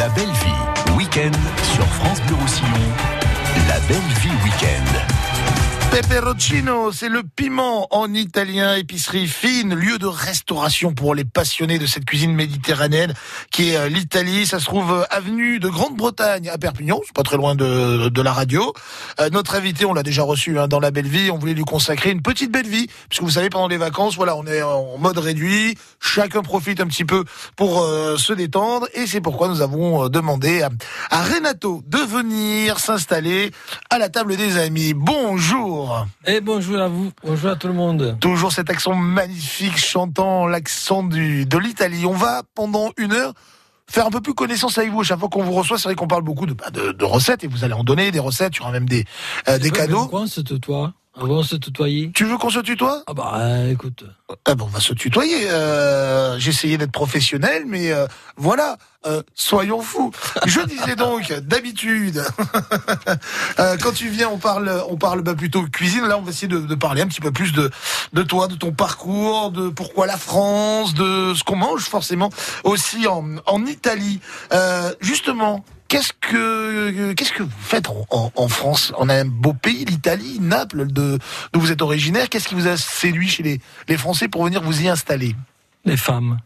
La belle vie, week-end sur France Bleu Roussillon. La belle vie week-end. Peperoncino, c'est le piment en italien, épicerie fine, lieu de restauration pour les passionnés de cette cuisine méditerranéenne qui est euh, l'Italie. Ça se trouve euh, avenue de Grande-Bretagne à Perpignan, c'est pas très loin de, la radio. Euh, notre invité, on l'a déjà reçu hein, dans la belle vie, on voulait lui consacrer une petite belle vie, puisque vous savez, pendant les vacances, voilà, on est en mode réduit, chacun profite un petit peu pour se détendre, et c'est pourquoi nous avons demandé à Renato de venir s'installer à la table des amis. Bonjour et bonjour à vous, bonjour à tout le monde. Toujours cet accent magnifique chantant l'accent du, de l'Italie. On va pendant une heure faire un peu plus connaissance avec vous. Chaque fois qu'on vous reçoit, c'est vrai qu'on parle beaucoup de, bah, de, de, recettes et vous allez en donner des recettes, il y aura même des, euh, des cadeaux. On on se tutoyer. Tu veux qu'on se tutoie? Ah bah euh, écoute. Ah bon, on va se tutoyer. Euh, J'essayais d'être professionnel, mais euh, voilà, euh, soyons fous. Je disais donc, d'habitude, euh, quand tu viens, on parle, on parle bah, plutôt cuisine. Là, on va essayer de, de, parler un petit peu plus de, de toi, de ton parcours, de pourquoi la France, de ce qu'on mange forcément aussi en, en Italie. Euh, justement, Qu'est-ce que qu'est-ce que vous faites en, France? On a un beau pays, l'Italie, Naples, de, d'où vous êtes originaire. Qu'est-ce qui vous a séduit chez les, les Français pour venir vous y installer? Les femmes.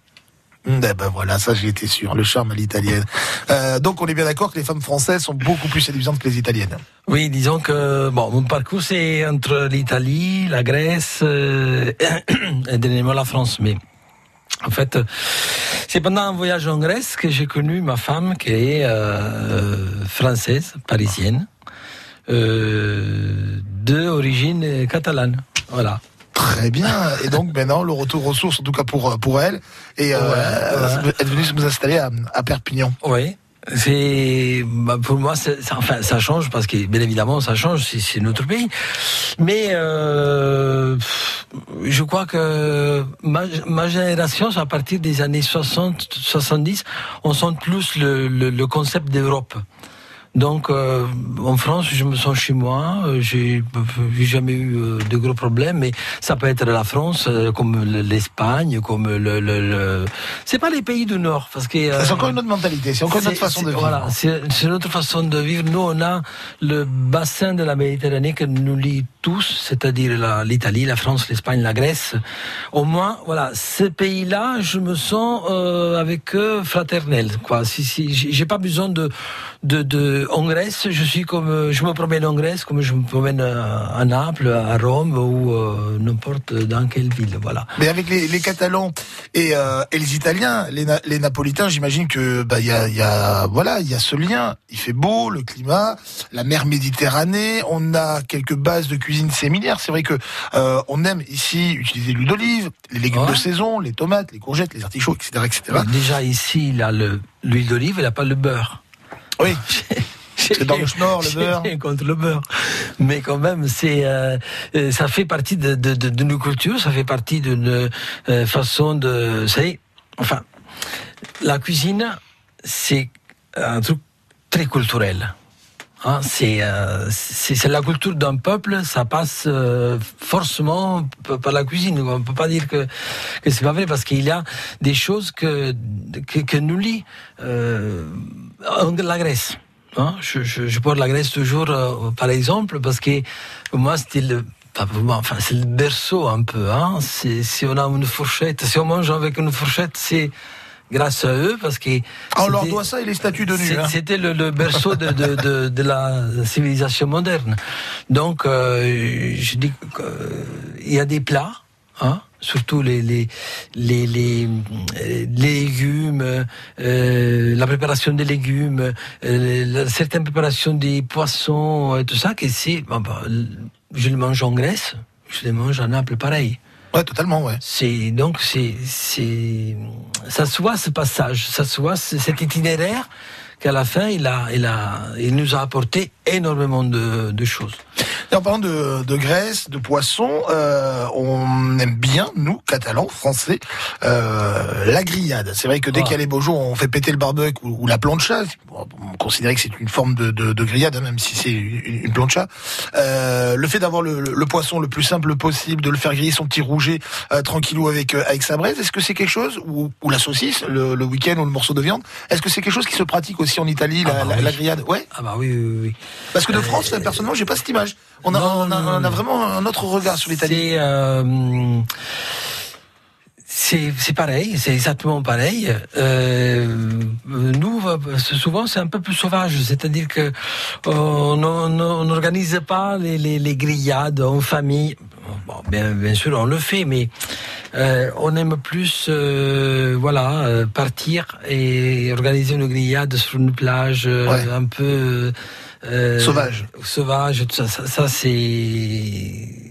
Eh ben voilà, ça j'ai été sûr, le charme à l'italienne. Euh, donc on est bien d'accord que les femmes françaises sont beaucoup plus séduisantes que les italiennes. Oui, disons que bon, mon parcours c'est entre l'Italie, la Grèce euh, et dernièrement la France, mais en fait, c'est pendant un voyage en Grèce que j'ai connu ma femme qui est euh, française, parisienne, euh, d'origine catalane. Voilà. Très bien. Et donc maintenant, le retour aux sources, en tout cas pour, pour elle, et euh, ouais, ouais. elle est venue nous installer à, à Perpignan. Oui. C'est bah pour moi, ça, enfin, ça change parce que bien évidemment, ça change. C'est notre pays, mais euh, je crois que ma, ma, génération, à partir des années 60, 70, on sent plus le, le, le concept d'Europe. Donc euh, en France, je me sens chez moi. J'ai jamais eu euh, de gros problèmes, mais ça peut être la France, euh, comme l'Espagne, comme le. le, le... C'est pas les pays du Nord, parce que. c'est encore une autre mentalité, c'est encore une autre façon de vivre. Voilà, c'est notre façon de vivre. Nous, on a le bassin de la Méditerranée que nous lie tous, c'est-à-dire l'Italie, la, la, France, l'Espagne, la Grèce. Au moins, voilà, ces pays-là, je me sens avec eux fraternel. Quoi, si, si, j'ai pas besoin de de, de en Grèce, je suis comme je me promène en Grèce comme je me promène à Naples, à Rome ou euh, n'importe dans quelle ville, voilà. Mais avec les, les Catalans et, euh, et, les Italiens, les, les Napolitains, j'imagine que bah il y a, y a voilà il y a ce lien. Il fait beau, le climat, la mer Méditerranée, on a quelques bases de cuisine similaires. C'est vrai que euh, on aime ici utiliser l'huile d'olive, les légumes ouais. de saison, les tomates, les courgettes, les artichauts, etc., etc. Déjà ici, il a l'huile d'olive, il n'a pas le beurre. Oui. C'est dans le schnorr, le beurre. Rien contre le beurre. Mais quand même, c'est, euh, ça fait partie de, de, de, de, nos cultures, ça fait partie d'une euh, façon de, c'est, enfin, la cuisine, c'est un truc très culturel. Hein, c'est, euh, c'est la culture d'un peuple, ça passe euh, forcément par la cuisine. On peut pas dire que, que c'est pas vrai parce qu'il y a des choses que, que, que nous lie euh, la Grèce. Hein, je, je, je parle de la Grèce toujours, euh, par exemple, parce que moi, c'était le, enfin, c'est le berceau un peu. Hein, si on a une fourchette, si on mange avec une fourchette, c'est grâce à eux parce que ah, on leur doit ça et les statues de nu. C'était le, le, berceau de, de, de, de, la civilisation moderne. Donc, euh, je dis qu'il y a des plats. Hein, surtout les les les, les, les légumes, euh, la préparation des légumes, euh, certaines préparations des poissons et tout ça, que c'est, bah, je les mange en Grèce, je les mange à Naples pareil. Ouais, totalement, ouais. C'est donc c'est c'est ça se voit ce passage, ça se voit cet itinéraire qu'à la fin il a il a il nous a apporté énormément de, de choses. Et en parlant de, de graisse, de poisson, euh, on aime bien, nous, catalans, français, euh, la grillade. C'est vrai que dès qu'il y a les beaux jours, on fait péter le barbecue ou, ou la plancha. On considère que c'est une forme de, de, de, grillade, hein, même si c'est une, une plancha. Euh, le fait d'avoir le, le, poisson le plus simple possible, de le faire griller son petit rouget tranquillou avec avec sa braise, est-ce que c'est quelque chose ou, ou la saucisse, le, le week-end ou le morceau de viande, est-ce que c'est quelque chose qui se pratique aussi en Italie, la, Ah bah oui. la grillade. Ouais. Ah bah oui, oui, oui. Parce que de Euh, France, personnellement, j'ai pas cette image. On a, Non, on a, non, non, on a non. vraiment un autre regard sur l'Italie. C'est euh, c'est c'est pareil, c'est exactement pareil. Euh, nous, euh, souvent, c'est un peu plus sauvage, c'est-à-dire que on n'organise pas les, les, les grillades en famille. Bon, bien, bien sûr, on le fait, mais euh, on aime plus, euh, voilà, euh, partir et organiser une grillade sur une plage euh, Ouais. un peu euh, Sauvage. sauvage. Tout ça, ça, ça, c'est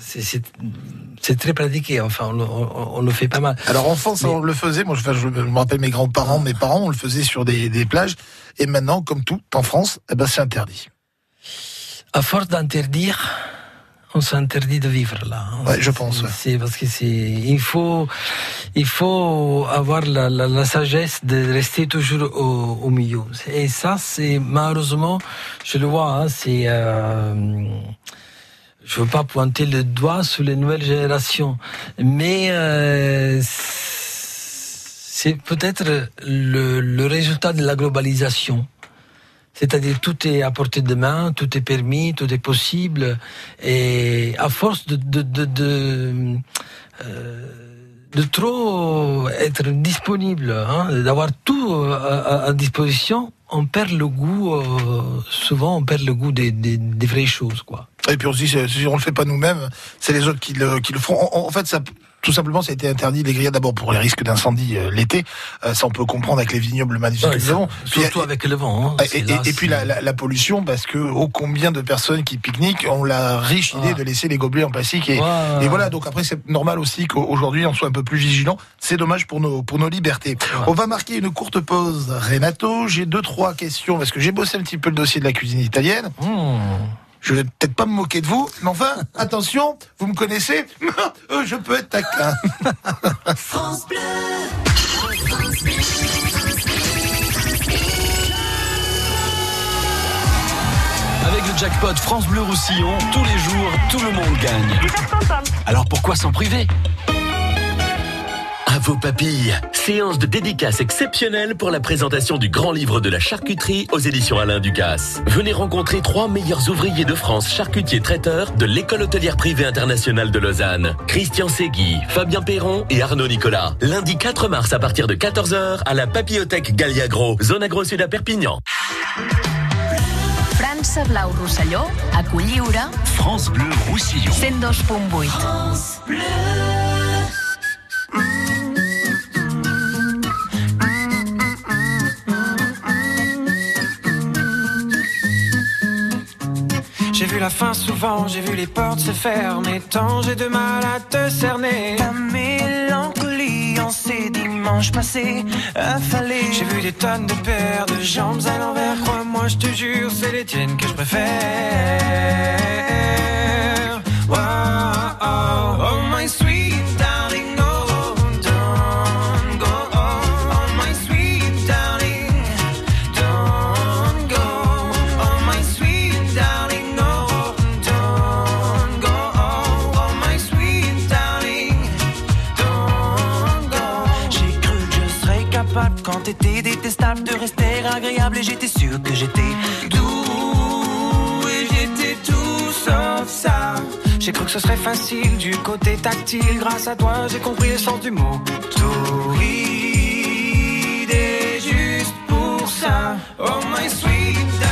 c'est- très pratiqué. Enfin, on, on, on le fait pas mal. Alors en France, Mais- on le faisait. Moi, je, me rappelle mes grands-parents, mes parents, on le faisait sur des, des plages. Et maintenant, comme tout en France, eh ben, c'est interdit. À force d'interdire, on s'interdit de vivre là. hein. Ouais, je pense, ouais. C'est parce que c'est, il faut, il faut avoir la, la, la sagesse de rester toujours au, au milieu. Et ça, c'est malheureusement, je le vois, hein, c'est. Euh, je veux pas pointer le doigt sur les nouvelles générations, mais euh, c'est peut-être le, résultat de la globalisation. C'est-à-dire tout est à portée de main, tout est permis, tout est possible, et à force de de de, de, euh, de trop être disponible, hein, d'avoir tout à, à- disposition, on perd le goût. euh, souvent, on perd le goût des, des vraies choses, quoi. Et puis on se dit, si on le fait pas nous-mêmes, c'est les autres qui le, qui le font. En, en fait, ça, tout simplement, ça a été interdit les grillades d'abord pour les risques d'incendie euh, l'été. Euh, ça, on peut comprendre avec les vignobles magnifiques que nous avons. Puis, Surtout avec le vent. hein, Et, c'est et- là, et puis la, la- la pollution, parce que oh, combien de personnes qui pique-niquent ont la riche idée de laisser les gobelets en plastique. Et, Ouais. et voilà, donc après c'est normal aussi qu'aujourd'hui on soit un peu plus vigilant. C'est dommage pour nos pour nos libertés. On va marquer une courte pause. Renato, j'ai deux trois questions parce que j'ai bossé un petit peu le dossier de la cuisine italienne. Mmh. Je vais peut-être pas me moquer de vous, mais enfin attention, vous me connaissez, Euh, je peux être taquin. Avec le jackpot France Bleu Roussillon, tous les jours, tout le monde gagne. Alors pourquoi s'en priver? À vos papilles, séance de dédicace exceptionnelle pour la présentation du grand livre de la charcuterie aux éditions Alain Ducasse. Venez rencontrer trois meilleurs ouvriers de France charcutiers traiteurs de l'école hôtelière privée internationale de Lausanne. Christian Segui, Fabien Perron et Arnaud Nicolas. Lundi 4 mars à partir de 14h à la Papillothèque Galliagro, zone agro sud à Perpignan. França Blau Rosselló, a Colliure, France Bleu Roussillon. 102.8. J'ai vu la fin souvent, j'ai vu les portes se fermer. Tant j'ai de mal à te cerner. Ta mélancolie en ces dimanches passés, affalés. J'ai vu des tonnes de paires de jambes à l'envers. Crois-moi, je te jure, c'est les tiennes que je préfère. Wow, de rester agréable et j'étais sûr que j'étais doux et j'étais tout sauf ça. J'ai cru que ce serait facile du côté tactile. Grâce à toi, j'ai compris le sens du mot. Torride et juste pour ça. Oh my sweet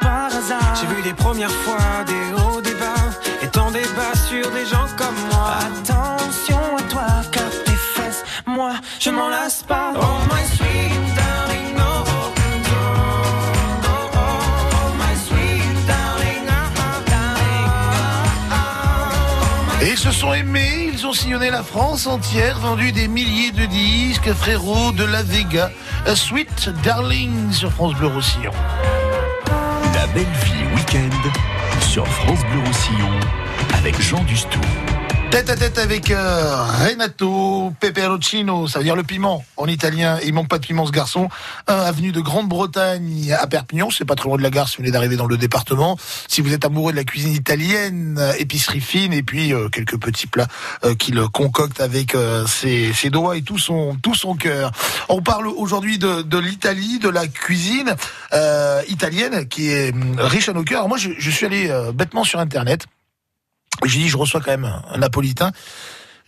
par hasard. J'ai vu des premières fois, des hauts, des bas, et tant des sur des gens comme moi. Attention à toi, car tes fesses, moi, je m'en lasse pas. Oh my sweet. Et ils se sont aimés, ils ont sillonné la France entière, vendu des milliers de disques, frérot de la Vega, A Sweet Darling sur France Bleu Roussillon. Belle vie week-end sur France Bleu Roussillon avec Jean Dustou. Tête à tête avec euh, Renato Peperoncino, ça veut dire le piment en italien. Il manque pas de piment ce garçon. Avenue de Grande-Bretagne à Perpignan, c'est pas trop loin de la gare si vous venez d'arriver dans le département. Si vous êtes amoureux de la cuisine italienne, euh, épicerie fine et puis euh, quelques petits plats euh, qu'il concocte avec euh, ses, ses doigts et tout son tout son cœur. On parle aujourd'hui de, de l'Italie, de la cuisine italienne qui est hum, riche à nos cœurs. Moi, je, je suis allé bêtement sur internet. J'ai dit, je reçois quand même un, napolitain.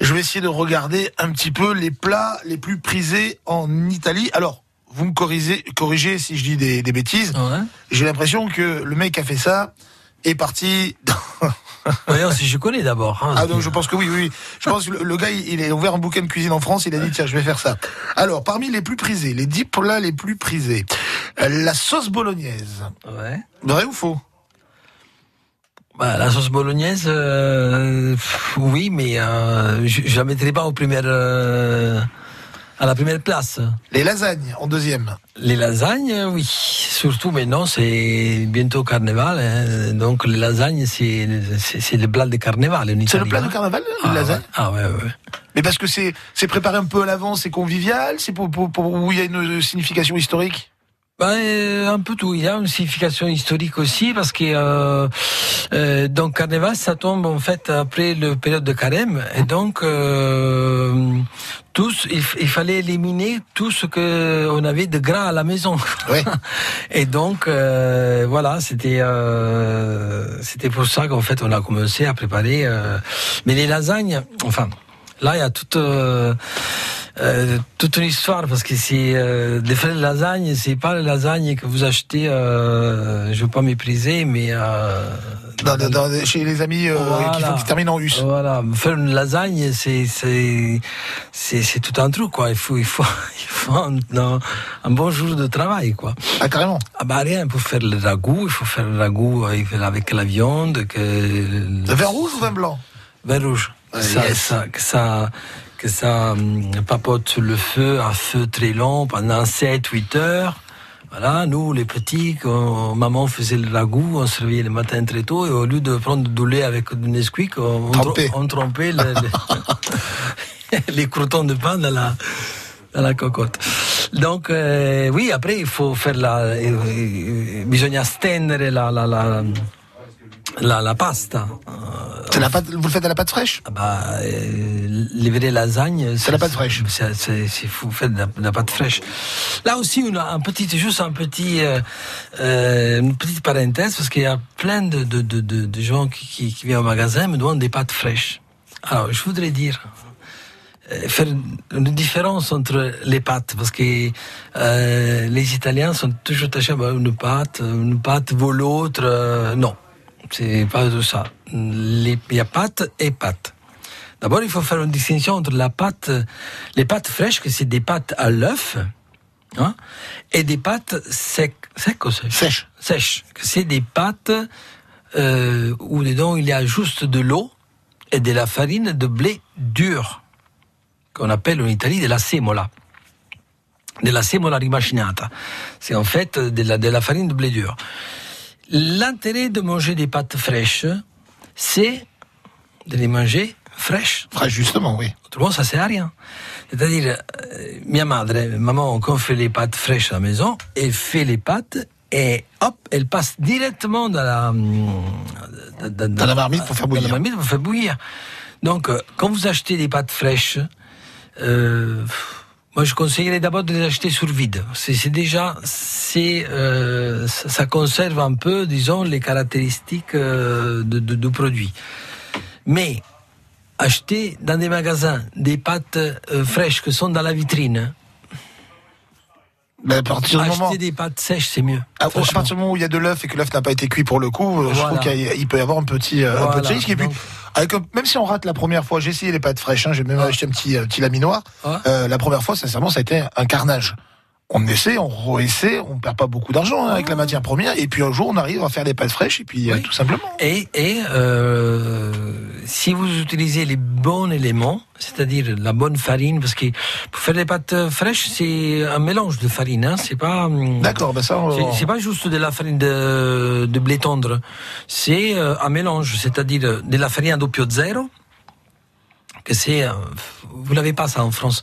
Je vais essayer de regarder un petit peu les plats les plus prisés en Italie. Alors, vous me corrigez, corrigez si je dis des, des bêtises. Ouais. J'ai l'impression que le mec qui a fait ça est parti. dans- Voyons si je connais d'abord. hein. ah donc je pense que oui, oui. Je pense que le, le gars, il, il a ouvert un bouquin de cuisine en France. Il a dit tiens, je vais faire ça. Alors, parmi les plus prisés, les 10 plats les plus prisés, euh, la sauce bolognaise. Ouais. Vrai ou faux? Bah, la sauce bolognaise, euh, oui, mais euh, je, je la mettrai pas au premier, euh, à la première place. Les lasagnes en deuxième. Les lasagnes, oui. Surtout maintenant, c'est bientôt carnaval. hein. Donc les lasagnes, c'est c'est c'est le plat de carnaval. C'est le plat hein. de carnaval, les Ah, lasagnes ouais. Ah ouais, ouais. Mais parce que c'est c'est préparé un peu à l'avance, c'est convivial, c'est pour, pour, pour où il y a une signification historique? Ben, euh, un peu tout. Il y a une signification historique aussi parce que euh, euh, donc carnaval ça tombe en fait après le période de carême et donc euh, tous il, fallait éliminer tout ce que on avait de gras à la maison. Ouais. et donc euh, voilà c'était euh, c'était pour ça qu'en fait on a commencé à préparer. euh, mais les lasagnes, enfin là il y a toute euh, euh, toute une histoire parce que c'est euh, les frais de lasagne, c'est pas les lasagnes que vous achetez. Euh, je veux pas mépriser, mais euh, Dans, dans- dans- chez les amis euh, Voilà. qui, font, qui terminent en us. Voilà, faire une lasagne, c'est c'est c'est tout un truc quoi. Il faut il faut il faut un, un- un bon jour de travail quoi. Ah, carrément. Ah bah rien pour faire le ragoût, il faut faire le ragoût avec, avec la viande, que Le vin rouge ou vin blanc? Vin rouge. Ouais, ça, yes. ça, que ça, que ça hum, papote le feu, à feu très long, pendant 7-8 heures. Voilà, nous, les petits, quand maman faisait le ragoût, on se réveillait le matin très tôt, et au lieu de prendre du lait avec du Nesquik, on, on, trempait le- le- les croutons de pain dans la, dans la cocotte. Donc, euh, oui, après, il faut faire la... eh, eh, bisogna stendere la, la, la, la, la pasta. C'est la pâte, vous le faites à la pâte fraîche? Ah bah, euh, les vraies lasagnes. C'est la pâte fraîche. C'est, vous faites de la, de la pâte fraîche. Là aussi, on a un petit, juste un petit, euh, euh, une petite parenthèse parce qu'il y a plein de, de, de, gens qui, qui, qui viennent au magasin et me demandent des pâtes fraîches. Alors, je voudrais dire, euh, faire une différence entre les pâtes parce que euh, les Italiens sont toujours attachés à bah, une pâte, une pâte vaut l'autre. euh, non, c'est pas tout ça. Il y a pâte et pâte. D'abord, il faut faire une distinction entre la pâte, les pâtes fraîches, que c'est des pâtes à l'œuf, hein, et des pâtes secs, secs ou sèches? Sèche. Sèches, que c'est des pâtes euh, où dedans il y a juste de l'eau et de la farine de blé dur, qu'on appelle en Italie de la semola. De la semola rimacinata. C'est en fait de la, de la farine de blé dur. L'intérêt de manger des pâtes fraîches, c'est de les manger fraîches. Fraîche, justement, oui. Autrement, ça sert à rien. C'est-à-dire, euh, mia madre, maman, quand on fait les pâtes fraîches à la maison, elle fait les pâtes et hop, elle passe directement dans la, hum, dans, Dans la marmite pour faire dans la bouillir. marmite pour faire bouillir. Donc, euh, quand vous achetez des pâtes fraîches, euh, moi, je conseillerais d'abord de les acheter sur vide. C'est déjà, c'est, euh, ça, conserve un peu, disons, les caractéristiques euh, de, de- du produit. Mais acheter dans des magasins des pâtes euh, fraîches qui sont dans la vitrine, Mais à partir du acheter moment. des pâtes sèches, c'est mieux. À, à partir du moment où il y a de l'œuf et que l'œuf n'a pas été cuit pour le coup, euh, je trouve qu'il peut y avoir un petit, euh, un petit risque. Et puis, avec, un- même si on rate la première fois, j'ai essayé les pâtes fraîches, hein, j'ai même Ah. acheté un petit, euh, petit laminoir. Ah. Euh, la première fois, sincèrement, ça a été un carnage. On essaie, on réessaie, on perd pas beaucoup d'argent hein, avec la matière première, et puis un jour on arrive à faire des pâtes fraîches, et puis euh, Oui. tout simplement. Et, et euh, si vous utilisez les bons éléments, c'est-à-dire la bonne farine, parce que pour faire des pâtes fraîches, c'est un mélange de farine, hein, c'est pas. hum, D'accord, ben ça. on- C'est- pas juste de la farine de, de blé tendre, c'est euh, un mélange, c'est-à-dire de la farine à doppio zero, que c'est, euh, vous l'avez pas ça en France.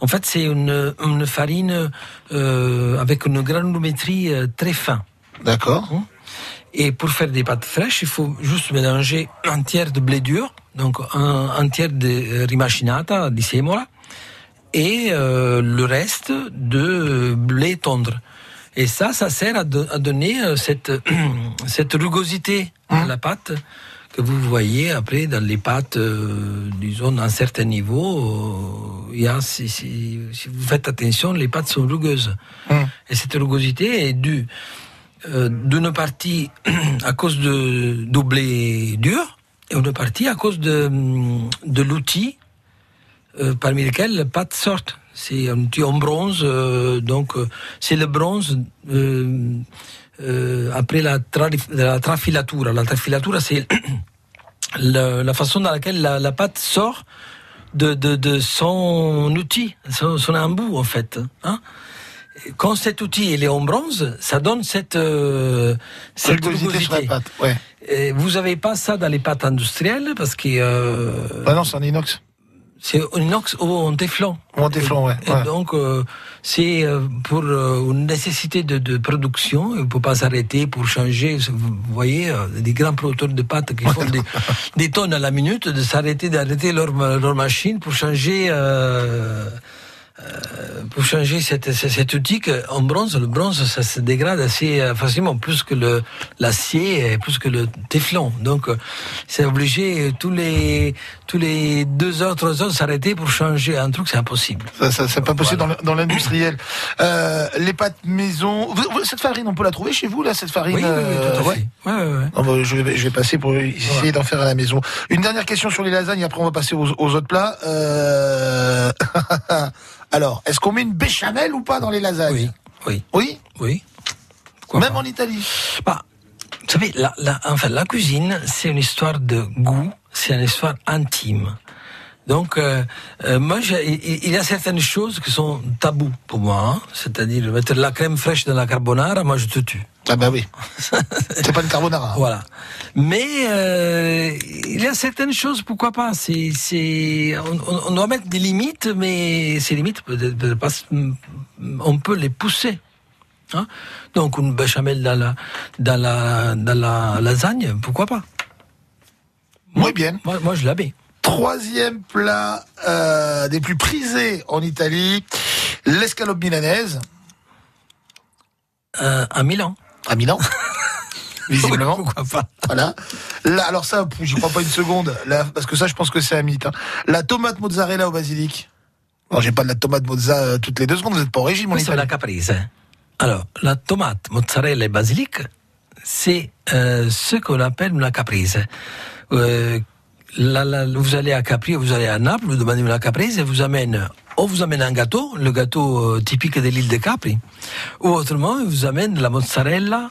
En fait, c'est une, une farine euh, avec une granulométrie euh, très fin. D'accord. Et pour faire des pâtes fraîches, il faut juste mélanger un tiers de blé dur, donc un, un tiers de rimacinata, di semola, et euh, le reste de blé tendre. Et ça, ça sert à, à donner cette, cette rugosité à la pâte que vous voyez après dans les pâtes, euh, disons, à un certain niveau. euh, Il y a, si, si- si vous faites attention, les pâtes sont rugueuses. Et cette rugosité est due euh, d'une partie à cause de, du blé dur et une partie à cause de, hum, de l'outil euh, parmi lesquels les pâtes sortent. C'est un outil en bronze, euh, donc c'est le bronze après la, tra- la trafilatura. La trafilatura, c'est la, la façon dans laquelle la, la pâte sort de, de, de son outil, son, son embout en fait. Hein quand cet outil il est en bronze, ça donne cette, euh, cette Rugosité sur la pâte. Ouais. Et vous avez pas ça dans les pâtes industrielles parce que euh, Bah non, c'est en inox. C'est inox ou en téflon. Ou en téflon, ouais. Et donc, euh, c'est euh, pour euh, une nécessité de, de production. Il ne faut pas s'arrêter pour changer. Vous voyez, euh, des grands producteurs de pâtes qui font des, des tonnes à la minute, de s'arrêter, d'arrêter leur, leur machine pour changer. euh, euh, pour changer cette, cet outil en bronze, le bronze, ça se dégrade assez euh, facilement, plus que le l'acier, et plus que le téflon. Donc, euh, c'est obligé tous les tous les deux heures, trois heures s'arrêter pour changer un truc, c'est impossible. Ça, ça, c'est pas possible dans l'industriel. Euh, les pâtes maison. vous- vous- cette farine, on peut la trouver chez vous là, cette farine. Oui, oui, oui, tout à euh, ouais. Ouais, ouais, ouais. Non, bah, je, vais, je vais passer pour essayer d'en faire à la maison. Une dernière question sur les lasagnes, après on va passer aux, aux autres plats. Euh... Alors, est-ce qu'on met une béchamel ou pas dans les lasagnes Oui, oui, Oui oui. Pourquoi Même pas en Italie Bah, vous savez, la, la, enfin, la cuisine, c'est une histoire de goût, c'est une histoire intime. Donc, euh, euh, moi, il y a certaines choses qui sont tabous pour moi. hein. C'est-à-dire, mettre la crème fraîche dans la carbonara, moi, je te tue. Ah bah oui. c'est pas le carbonara. hein. Voilà. Mais euh, il y a certaines choses, pourquoi pas C'est, c'est, on, doit mettre des limites, mais ces limites, on peut les pousser. Hein Donc une béchamel dans la, dans la, dans la lasagne, pourquoi pas Muy bien. moi, moi, je la mets. Troisième plat euh, des plus prisés en Italie, l'escalope milanaise Euh, à Milan. À Milan. Visiblement. pourquoi pas Voilà. Là, alors ça, j'y crois pas une seconde, là, parce que ça, je pense que c'est un mythe. hein. La tomate mozzarella au basilic. Non, j'ai pas de la tomate mozza euh, toutes les deux secondes. Vous êtes pas au régime, una Italie. caprese. hein. Alors, la tomate, mozzarella et basilic, c'est euh, ce qu'on appelle una caprese. Euh, la- la- vous allez à Capri, vous allez à Naples, vous demandez una caprese, et vous amène, ou vous amène un gâteau, le gâteau euh, typique de l'île de Capri, ou autrement, il vous amène la mozzarella,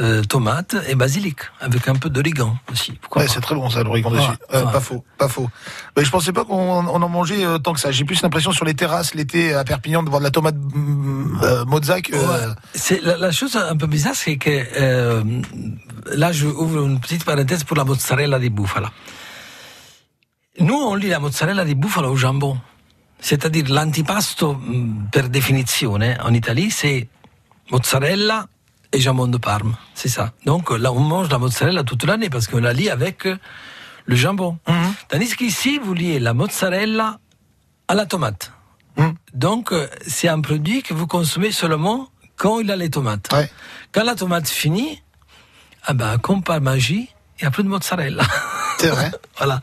euh, tomate et basilic, avec un peu d'origan aussi. Ouais, c'est très bon ça, l'origan dessus. Euh. Pas faux, pas faux. Mais je pensais pas qu'on on en mangeait euh, tant que ça. J'ai plus l'impression sur les terrasses l'été à Perpignan de voir de la tomate mm, mozza que. Ouais. C'est la, la chose un peu bizarre, c'est que là, je ouvre une petite parenthèse pour la mozzarella di bufala. Nous, on lit la mozzarella di bufala au jambon. C'est-à-dire l'antipasto, mh, per definizione, en Italie, c'est mozzarella et jambon de Parme. C'est ça. Donc là, on mange la mozzarella toute l'année parce qu'on la lit avec euh, le jambon. Tandis qu'ici, vous liez la mozzarella à la tomate. Mhm. Donc, euh, c'est un produit que vous consommez seulement quand il a les tomates. Ouais. Quand la tomate finit, ah ben, comme par magie, il n'y a plus de mozzarella. C'est vrai. voilà.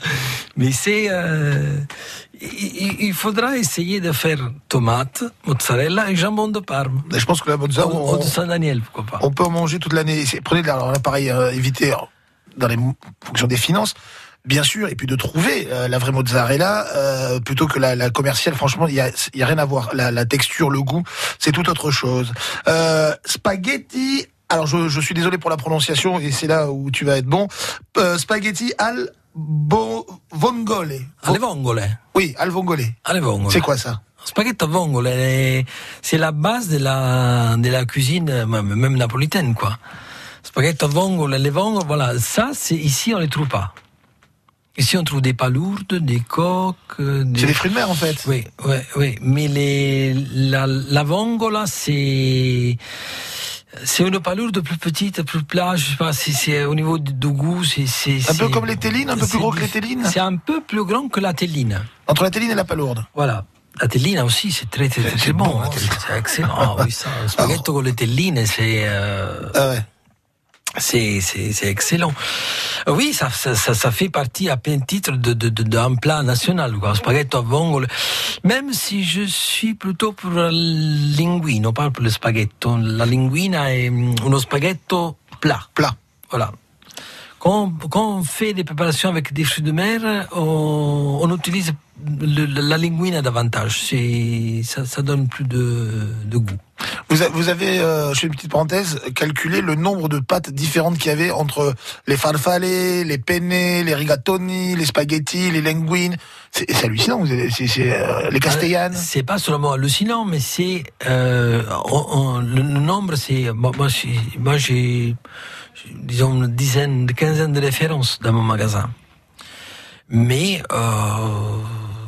Mais c'est. euh, il, faudra essayer de faire tomate, mozzarella et jambon de Parme. Et je pense que la mozza, Ou, de Saint-Daniel, pourquoi pas. on peut en manger toute l'année. Prenez, alors là, pareil, euh, évitez euh, dans les fonctions des finances. bien sûr, et puis de trouver euh, la vraie mozzarella euh, plutôt que la, la commerciale. Franchement, il y a, il y a rien à voir. La, la texture, le goût, c'est tout autre chose. Euh, spaghetti. Alors, je, je suis désolé pour la prononciation, et c'est là où tu vas être bon. Euh, spaghetti al bo, vongole. Alle vongole. Oui, al vongole. Alle vongole. C'est quoi ça? Spaghetto vongole, c'est la base de la, de la cuisine, même napolitaine, quoi. Spaghetto vongole, les vongole, voilà. Ça, c'est, ici, on les trouve pas. Ici, on trouve des palourdes, des coques, des... C'est des fruits de mer, en fait. Oui, oui, oui. Mais les, la, la vongola, c'est, c'est une palourde plus petite, plus plat, je sais pas, c'est, c'est au niveau du goût, c'est, Un peu comme les tellines, un peu plus gros que les tellines C'est un peu plus grand que la telline. Entre la telline et la palourde. Voilà. La telline aussi, c'est très, très, très, bon, bon. hein. C'est excellent. Ah oui, ça. Spaghetto con le telline, c'est, euh, Ah ouais. C'est, c'est, c'est excellent. Oui, ça, ça, ça, fait partie à plein titre de, de, de, d'un plat national, quoi. Spaghetto vongole. Même si je suis plutôt pour la linguine, pas pour le spaghetto. La linguina è mm, uno spaghetto plat. Plat. Voilà. Quand, quand on fait des préparations avec des fruits de mer, on, on utilise le- la linguine davantage. Ça, ça donne plus de, de goût. Vous, a- vous avez, euh, je fais une petite parenthèse, calculé le nombre de pâtes différentes qu'il y avait entre les farfalle, les penne, les rigatoni, les spaghettis, les linguines. C'est hallucinant. Vous avez- euh, les castellanes. C'est pas seulement hallucinant, mais c'est euh, le, nombre. C'est moi, moi, j'ai- disons une dizaine, une quinzaine de références dans mon magasin. Mais euh,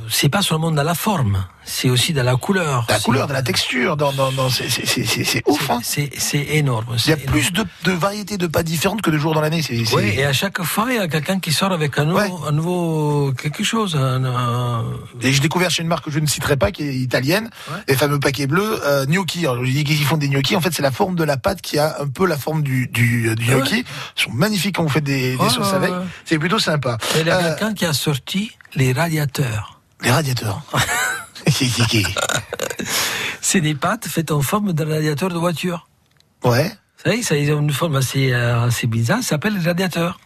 c'est pas seulement dans la forme, c'est aussi dans la couleur. La couleur, de la texture, dans, dans, dans- c'est- c'est c'est- c'est- c'est ouf. Hein. C'est énorme. Il y a plus de, de variétés de pâtes différentes que de jours dans l'année. Oui, et à chaque fois, il y a quelqu'un qui sort avec un nouveau, Ouais. un nouveau quelque chose. un- un- Et j'ai découvert chez une marque que je ne citerai pas, qui est italienne, les fameux paquets bleus, euh, gnocchi. Alors, je dis qu'ils font des gnocchis. En fait, c'est la forme de la pâte qui a un peu la forme du, du, du Ouais. gnocchi. Ils sont magnifiques quand vous faites des, des Ouais, sauces avec. C'est plutôt sympa. Et il y a Euh, quelqu'un qui a sorti les radiateurs. Les radiateurs. C'est des pâtes faites en forme de radiateur de voiture. ouais. Ça ils ont une forme assez, euh, assez bizarre, ça s'appelle les radiateurs.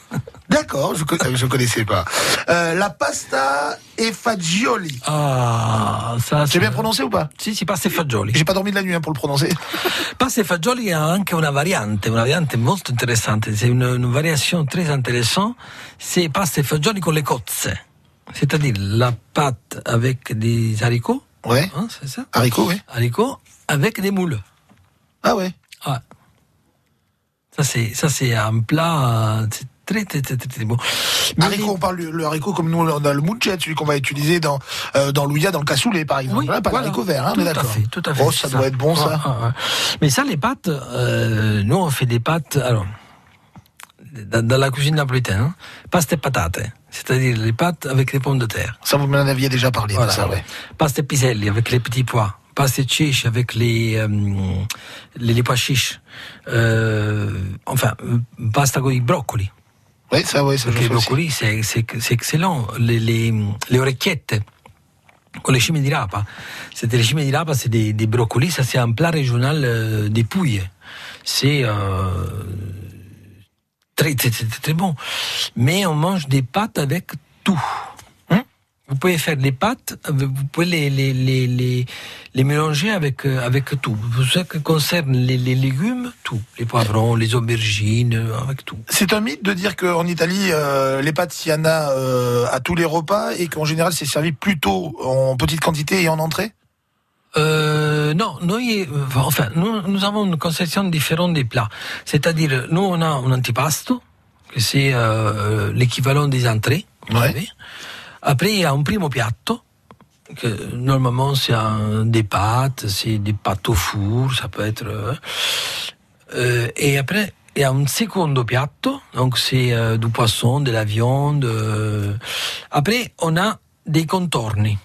D'accord, je, je connaissais pas. Euh, la pasta e fagioli. Ah, ça J'ai bien prononcé ou pas? Sì, si pasta e fagioli. J'ai pas dormi de la nuit hein, pour le prononcer. Pasta e fagioli ha anche una variante, una variante molto interessante, c'est une, une variation très intéressante, c'est pasta e fagioli con le cozze. C'est-à-dire la pâte avec des haricots, Ouais. hein, c'est ça Haricots, oui. Haricots avec des moules. Ah ouais. Ouais. Ça c'est ça c'est un plat euh, c'est très très très très, très bon. Mais Haricot, on parle le, haricot comme nous on a le mouchet, celui qu'on va utiliser dans euh, dans l'ouïa, dans le cassoulet par exemple. Oui, Hein, pas voilà. l'haricot vert, hein, on tout est à d'accord. fait, tout à fait. Oh, ça, doit être bon ça. Mais ça, les pâtes, euh, nous on fait des pâtes. Alors, dans, la cuisine napolitaine, pasta e patate, c'est-à-dire les pâtes avec les pommes de terre. Ça vous m'en aviez déjà parlé Voilà. de ça, ouais. Pasta e piselli avec les petits pois. Pasta e chiche avec les, euh, les, les pois chiches. Euh, enfin, pasta con i broccoli. Oui, ça, ouais, ça je aussi. broccoli, c'est, c'est, c'est excellent. Les, les, le orecchiette con le cime di rapa. C'était les cime di rapa, c'est des, des brocolis. Ça, c'est un plat régional euh, des Pouilles. C'est euh, très, très, très, bon. Mais on mange des pâtes avec tout. Hein? Vous pouvez faire les pâtes, avec- vous pouvez les, les, les, les, mélanger avec, euh, avec tout. Pour ce qui concerne les, légumes, tout. Les poivrons, les aubergines, euh, avec tout. C'est un mythe de dire qu'en Italie, euh, les pâtes, il y en a euh, à tous les repas et qu'en général, c'est servi plutôt en petite quantité et en entrée? Euh, non, nous, enfin, nous, nous avons une conception différente des plats. C'est-à-dire, nous, on a un antipasto, que c'est euh, l'équivalent des entrées. vous Ouais. savez. Après, il y a un primo piatto, que normalement, c'est des pâtes, c'est des pâtes au four, ça peut être... euh, euh, et après, il y a un secondo piatto, donc c'est euh, du poisson, de la viande. euh. Après, on a des contorni.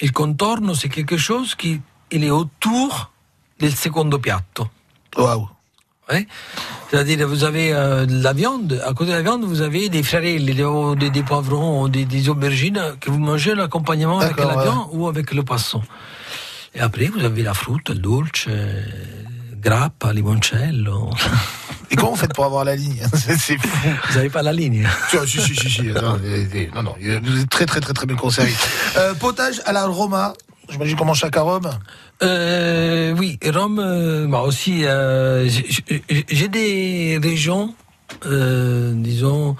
Il contorno, c'est quelque chose qui il est autour del secondo piatto. Waouh. Ouais. C'est-à-dire, vous avez euh, de la viande, à côté de la viande, vous avez des frarelli, des, des, des poivrons, des, des aubergines que vous mangez l'accompagnement avec D'accord, la ouais. viande ou avec le poisson. Et après, vous avez la frutta, le dolce, euh, grappa, limoncello. Et comment vous faites pour avoir la ligne C'est fou. Vous n'avez pas la ligne. Si, si, si, non, non, vous êtes très, très, très, très bien conservé. Euh, potage à la Roma. J'imagine qu'on mange chaque à Rome. Euh, oui, Rome, euh, bah aussi, euh, j'ai- des régions, euh, disons,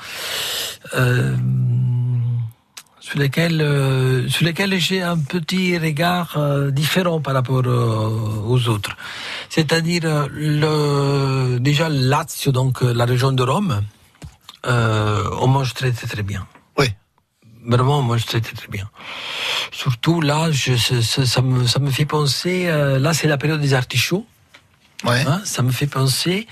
sur lesquelles, sur j'ai un petit regard différent par rapport aux autres. C'est-à-dire, le, déjà Lazio, donc la région de Rome, on mange très très très bien. Vraiment, moi, je très, très, bien. Surtout là, je, ça, me, ça me fait penser. euh, là, c'est la période des artichauts. Ouais. hein, ça me fait penser.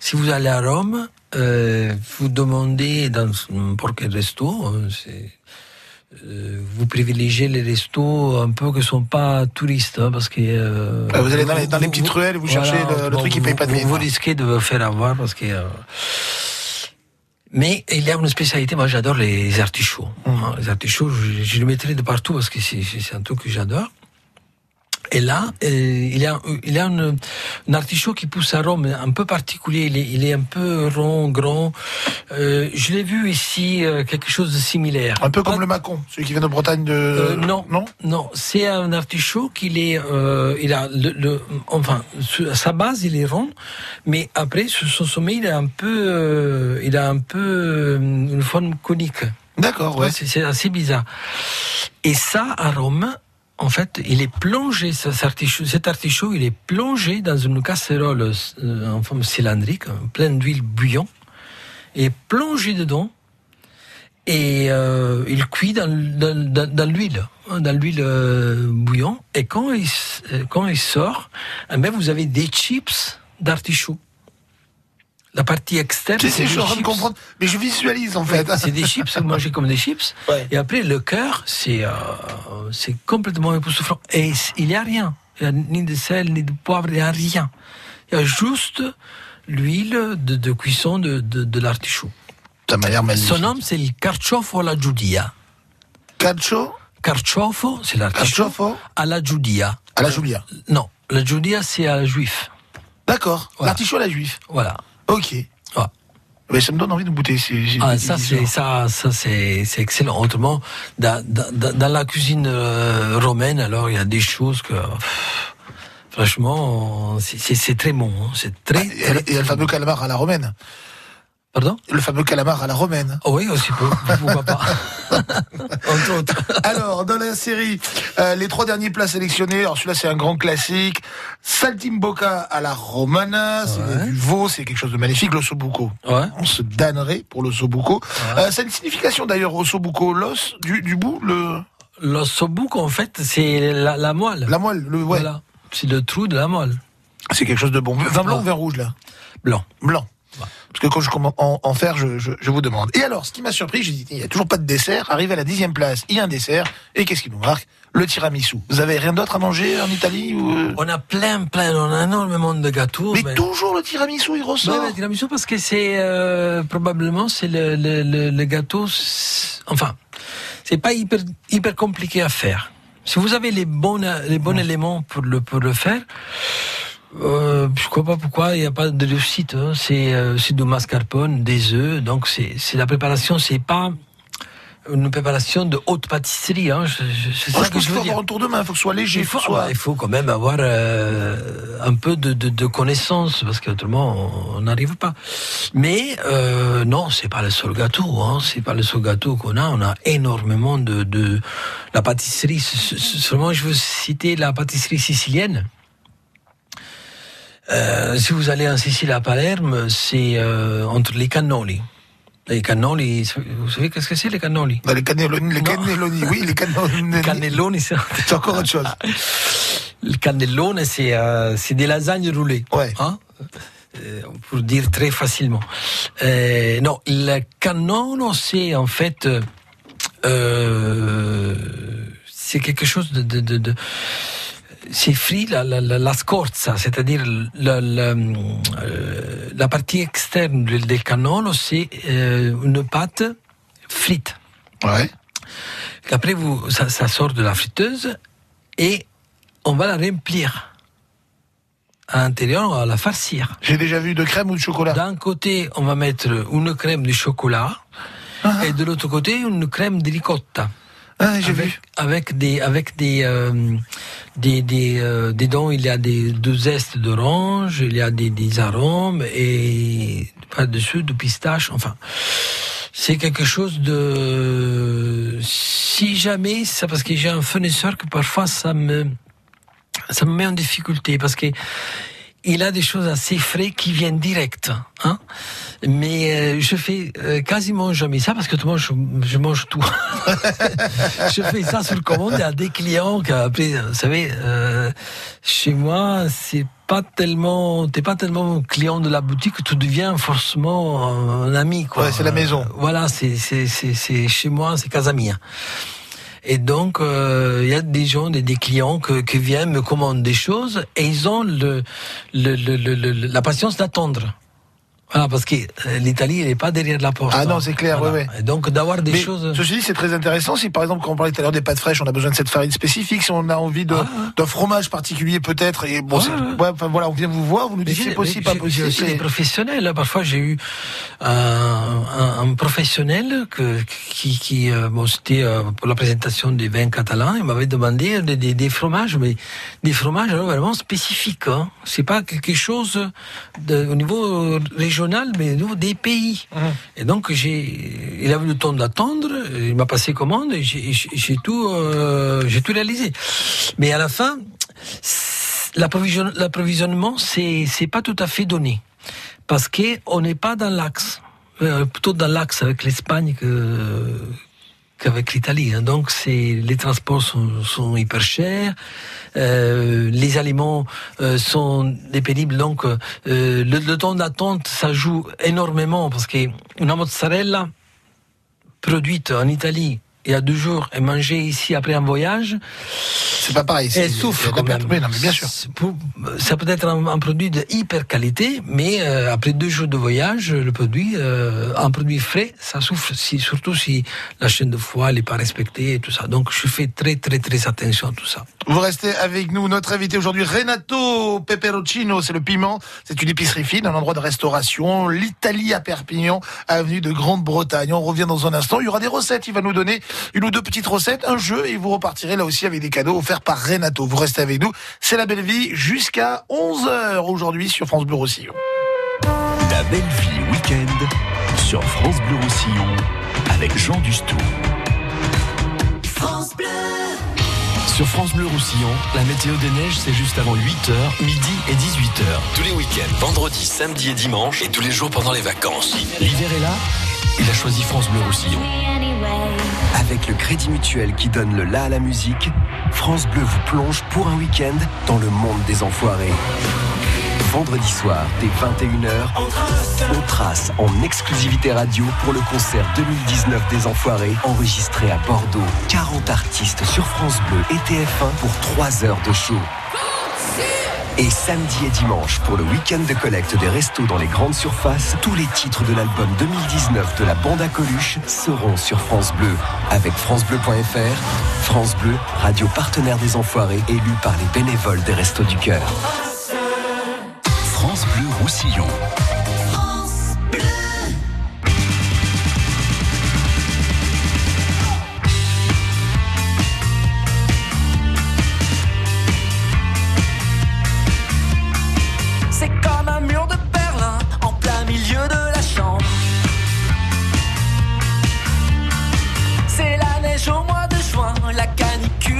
Si vous allez à Rome, euh, vous demandez dans n'importe quel resto. c'est, euh, vous privilégiez les restos un peu qui sont pas touristes, hein, parce que euh, Ah, vous allez dans les- dans les petites ruelles et vous cherchez le- truc qui vous- paye pas de vous, mine. vous risquez de vous faire avoir parce que. Mais il y a une spécialité, moi j'adore les artichauts. hein. Les artichauts, je, je les mettrai de partout parce que c'est un truc que j'adore. Et là, euh, il y a, il y a une, un artichaut qui pousse à Rome, un peu particulier. Il est, il est un peu rond, grand. Euh, je l'ai vu ici, euh, quelque chose de similaire. Un peu Pas- comme le Macon, celui qui vient de Bretagne de. euh, non, Non non, c'est un artichaut qu'il est, euh, il a le, le- enfin, sa base il est rond, mais après sur son sommet il a un peu, euh, il a un peu une forme conique. D'accord, ouais. C'est assez bizarre. Et ça, à Rome, en fait, il est plongé, cet artichaut, il est plongé dans une casserole euh, en forme cylindrique, pleine d'huile bouillon, et plongé dedans, et euh, il cuit dans, dans, dans, l'huile, hein, l'huile euh, bouillon, et quand il, quand il sort, eh ben, vous avez des chips d'artichaut. La partie externe, je suis en train de chips. comprendre. Mais je visualise, en fait. C'est des chips, vous mangez comme des chips. Ouais. Et après, le cœur, c'est euh, c'est complètement époustouflant. Et il n'y a rien. Il n'y a ni de sel, ni de poivre, il n'y a rien. Il y a juste l'huile de, de cuisson de, de, de l'artichaut. Ça m'a l'air magnifique. Son nom, c'est le carciofo alla giudia. Calcio Carciofo, c'est l'artichaut. Carciofo? Alla giudia. à la Julia. Non, la giudia, c'est à juif. D'accord. Voilà. L'artichaut à la juif. Voilà. Ok. Ouais. Mais ça me donne envie de goûter. Ah, ça, c'est ça, ça c'est excellent. Autrement, dans, dans, dans la cuisine euh, romaine, alors il y a des choses que, pff, franchement, c'est- très bon. hein. C'est Ah, très, et il y a le- fameux calamar à la romaine. Pardon? Le fameux calamar à la romaine. Oh Oui, aussi, pour- pourquoi pas? Alors, dans la série, euh, les trois derniers plats sélectionnés. Alors, celui-là, c'est un grand classique. Saltimbocca à la romana. C'est Ouais. du veau, c'est quelque chose de magnifique. L'ossobuco. Ouais. On se damnerait pour l'ossobuco. Euh, ça a une signification d'ailleurs, ossobuco. L'os du, du bout, le, L'ossobuco, en fait, c'est la, la moelle. la moelle, le, ouais. Voilà. C'est le trou de la moelle. C'est quelque chose de bon. Vin blanc ou vin rouge, là? Blanc. Blanc. Parce que quand je commence en, en faire, je, je, je vous demande. Et alors, ce qui m'a surpris, j'ai dit, il n'y a toujours pas de dessert. Arrive à la dixième place, il y a un dessert. Et qu'est-ce qui nous marque? Le tiramisu. Vous avez rien d'autre à manger en Italie ou... euh? On a plein, plein, on a énormément de gâteaux. Mais toujours le tiramisu, il ressort. Le tiramisu parce que c'est euh, probablement c'est le, le, le, le gâteau. Enfin, c'est pas hyper hyper compliqué à faire. Si vous avez les bons les bons éléments pour le pour le faire, euh, je crois pas pourquoi il n'y a pas de réussite. hein. C'est euh, du mascarpone, des œufs, donc c'est la préparation, c'est pas une préparation de haute pâtisserie. Hein. Je- je- C'est ça je que pense je qu'il veux faut dire. avoir un tour de main, il faut que ce soit léger, Il faut, que ce soit... bah, il faut quand même avoir euh, un peu de, de, de connaissances parce qu'autrement on n'arrive pas. Mais euh, non, c'est pas le seul gâteau. Hein, c'est pas le seul gâteau qu'on a. On a énormément de, de la pâtisserie. Seulement, je veux citer la pâtisserie sicilienne. Euh, si vous allez en Sicile à Palerme, c'est euh, entre les cannoli. Les cannoli, vous savez qu'est-ce que c'est les cannoli? Dans les cannelloni, les cannelloni, oui, les cannelloni. Cannelloni, c'est C'est encore autre chose. Le cannellone, c'est euh, c'est des lasagnes roulées. Ouais. Hein? Euh, pour dire très facilement. Euh, non, le cannolo, c'est en fait, euh, c'est quelque chose de, de, de, de- c'est frit la, la, scorza, c'est-à-dire la, la, euh, la partie externe du, del cannolo, c'est euh, une pâte frite. Ouais. Après, vous, ça, ça sort de la friteuse et on va la remplir à l'intérieur, on va la farcir. J'ai déjà vu de crème ou de chocolat? D'un côté, on va mettre une crème de chocolat et de l'autre côté, une crème de ricotta. Ah, j'ai avec, vu. avec des avec des euh, des des euh, dedans il y a des deux zestes d'orange il y a des, des arômes et par dessus de pistache enfin c'est quelque chose de si jamais c'est parce que j'ai un fournisseur que parfois ça me ça me met en difficulté parce que il a des choses assez frais qui viennent direct, hein. Mais euh, je fais euh, quasiment jamais ça parce que tout le monde, je, je mange tout. je fais ça sur commande à des clients qui après, vous savez, euh, chez moi, c'est pas tellement, t'es pas tellement client de la boutique que tu deviens forcément un ami, quoi. Ouais, c'est la maison. Euh, voilà, c'est c'est c'est c'est chez moi, c'est casa mia. Et donc, euh, il y a des gens, des, clients qui viennent me commandent des choses et ils ont le- la patience d'attendre. Voilà, parce que euh, l'Italie, elle n'est pas derrière la porte. Ah non, hein. c'est clair, Voilà. ouais. Et donc, d'avoir des Mais choses... ceci dit, c'est très intéressant. Si par exemple, quand on parlait tout à l'heure des pâtes fraîches, on a besoin de cette farine spécifique. Si on a envie de- Ah, d'un fromage particulier, peut-être. Et bon, Ouais, c'est- ouais. ouais, enfin, voilà, on vient vous voir, vous nous dites c'est possible, pas possible. Aussi des c'est- professionnels. hein. Parfois, j'ai eu un, un, un professionnel que, qui, qui euh, bon, c'était euh, pour la présentation des vins catalans. Il m'avait demandé des, des, des fromages, mais des fromages alors, vraiment spécifiques. Hein. C'est pas quelque chose de, au niveau régional, mais niveau des pays. Et donc, j'ai, il a eu le temps d'attendre. Il m'a passé commande et j'ai tout, euh, j'ai tout réalisé. Mais à la fin, l'approvisionn- l'approvisionnement, c'est c'est pas tout à fait donné parce que on n'est pas dans l'axe, Euh, plutôt dans l'axe avec l'Espagne que qu'avec l'Italie. hein. Donc c'est les transports sont, hyper chers, euh, les aliments euh, sont des pénibles. Donc euh, le, le temps d'attente ça joue énormément parce que une mozzarella produite en Italie il y a deux jours et mangée ici après un voyage, C'est pas pareil. elle souffre quand même. Oui, non, mais bien sûr. Pour- Ça peut être un, un produit de hyper qualité, mais euh, après deux jours de voyage, le produit, euh, un produit frais, ça souffre. Si, surtout si la chaîne de foie n'est pas respectée et tout ça. Donc je fais très très très attention à tout ça. Vous restez avec nous. Notre invité aujourd'hui, Renato Peperoncino, c'est le piment. C'est une épicerie fine, un endroit de restauration. L'Italie à Perpignan, avenue de Grande-Bretagne. On revient dans un instant. Il y aura des recettes. Il va nous donner une ou deux petites recettes, un jeu, et vous repartirez là aussi avec des cadeaux offerts par Renato. Vous restez avec nous. C'est la belle vie jusqu'à 11h aujourd'hui sur France Bleu Roussillon. La belle vie week-end sur France Bleu Roussillon avec Jean Dustou. Sur France Bleu Roussillon, la météo des neiges, c'est juste avant 8h, midi et 18h. Tous les week-ends, vendredi, samedi et dimanche, et tous les jours pendant les vacances. L'hiver est là, il a choisi France Bleu Roussillon. Avec le crédit mutuel qui donne le la à la musique, France Bleu vous plonge pour un week-end dans le monde des enfoirés. Vendredi soir, dès 21h, on trace en exclusivité radio pour le concert 2019 des Enfoirés, enregistré à Bordeaux. 40 artistes sur France Bleu et TF1 pour 3 heures de show. Et samedi et dimanche, pour le week-end de collecte des restos dans les grandes surfaces, tous les titres de l'album 2019 de la bande à Coluche seront sur France Bleu. Avec FranceBleu.fr, France Bleu, radio partenaire des Enfoirés, élu par les bénévoles des Restos du Cœur. France Bleu Roussillon.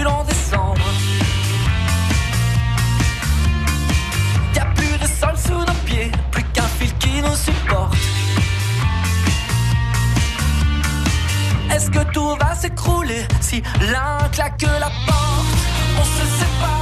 En décembre. Y a plus de sol sous nos pieds, plus qu'un fil qui nous supporte. Est-ce que tout va s'écrouler si l'un claque la porte? On se sépare,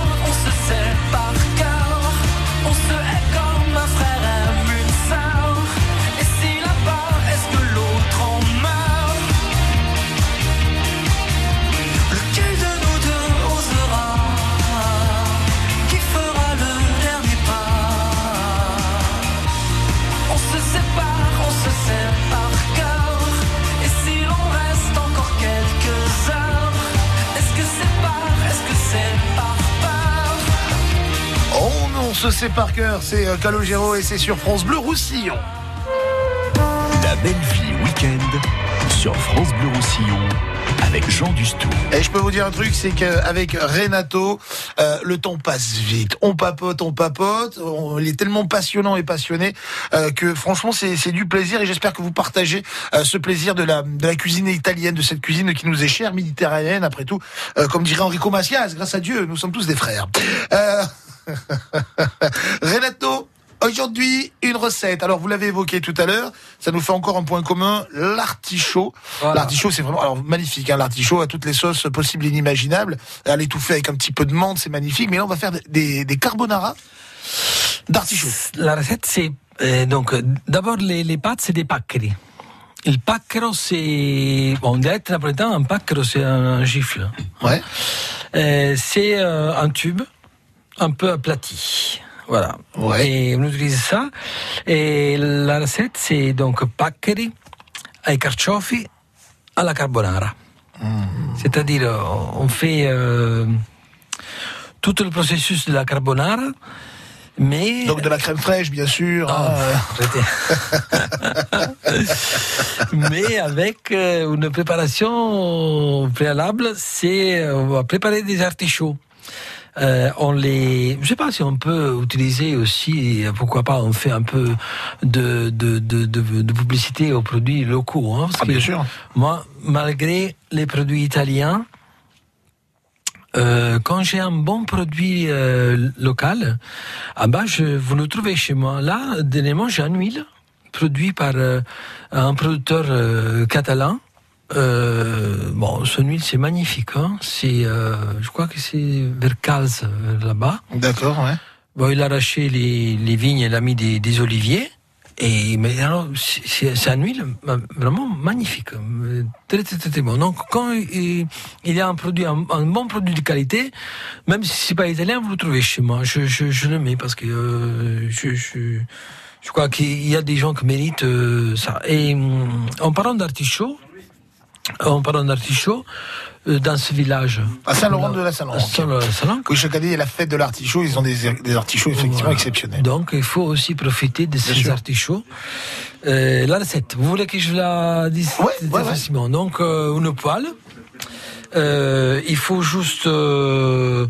Ce c'est par cœur, c'est euh, Calogero et c'est sur France Bleu Roussillon. La belle vie week-end sur France Bleu Roussillon avec Jean Dustou. Et je peux vous dire un truc, c'est qu'avec Renato, euh, le temps passe vite. On papote, on papote. On, il est tellement passionnant et passionné euh, que franchement, c'est du plaisir. Et j'espère que vous partagez euh, ce plaisir de la, de la cuisine italienne, de cette cuisine qui nous est chère, méditerranéenne, après tout. Comme dirait Enrico Macias, grâce à Dieu, nous sommes tous des frères. Renato, Aujourd'hui, une recette. Alors, vous l'avez évoqué tout à l'heure. Ça nous fait encore un point commun. L'artichaut. Voilà. L'artichaut, c'est vraiment, alors, magnifique, hein. L'artichaut à toutes les sauces possibles et inimaginables. À l'étouffer avec un petit peu de menthe, c'est magnifique. Mais là, on va faire des- carbonara d'artichaut. La recette, c'est euh, donc d'abord les, les pâtes, c'est des paccheri. Il pacchero, c'est bon, en dialecte napolitain, un pacchero, c'est un, gifle. Ouais. Euh, c'est euh, un tube un peu aplati. Voilà. Ouais. Et on utilise ça. Et la recette, c'est donc paccheri ai carciofi alla carbonara. C'est-à-dire, euh, on fait euh, tout le processus de la carbonara, mais Donc, de la crème fraîche, bien sûr. Ah, hein. Mais avec euh, une préparation préalable, c'est euh, on va préparer des artichauts. Euh, on les, je sais pas si on peut utiliser aussi, pourquoi pas, on fait un peu de de, de, de, de publicité aux produits locaux. Hein, parce Ah, bien que sûr. Moi, malgré les produits italiens, euh, quand j'ai un bon produit euh, local, ah bah je, vous le trouvez chez moi. Là, dernièrement, j'ai un huile produit par euh, un producteur euh, catalan. Euh, bon, son huile, c'est magnifique. Hein. C'est, euh, je crois que c'est vers Calze, là-bas. D'accord, ouais. Bon, il a arraché les, les vignes, il a mis des, des oliviers. Et, mais alors, c'est- un huile euh, vraiment magnifique. Très, très, très, très bon. Donc, quand il, il y a un produit, un, un bon produit de qualité, même si c'est pas italien, vous le trouvez chez moi. Je, je, je le mets parce que euh, je, je, je crois qu'il y a des gens qui méritent euh, ça. Et hum, en parlant d'artichaut, en parlant d'artichaut, euh, dans ce village. À Saint-Laurent de la Saint-Laurent. À Saint-Laurent. Oui, chaque année, il y a la fête de l'artichaut. Ils ont des, des artichauts effectivement Voilà. exceptionnels. Donc, il faut aussi profiter de ces artichauts. Euh, la recette, vous voulez que je la dise Ouais, ouais, ouais. facilement Donc, euh, une poêle. Euh, il faut juste euh,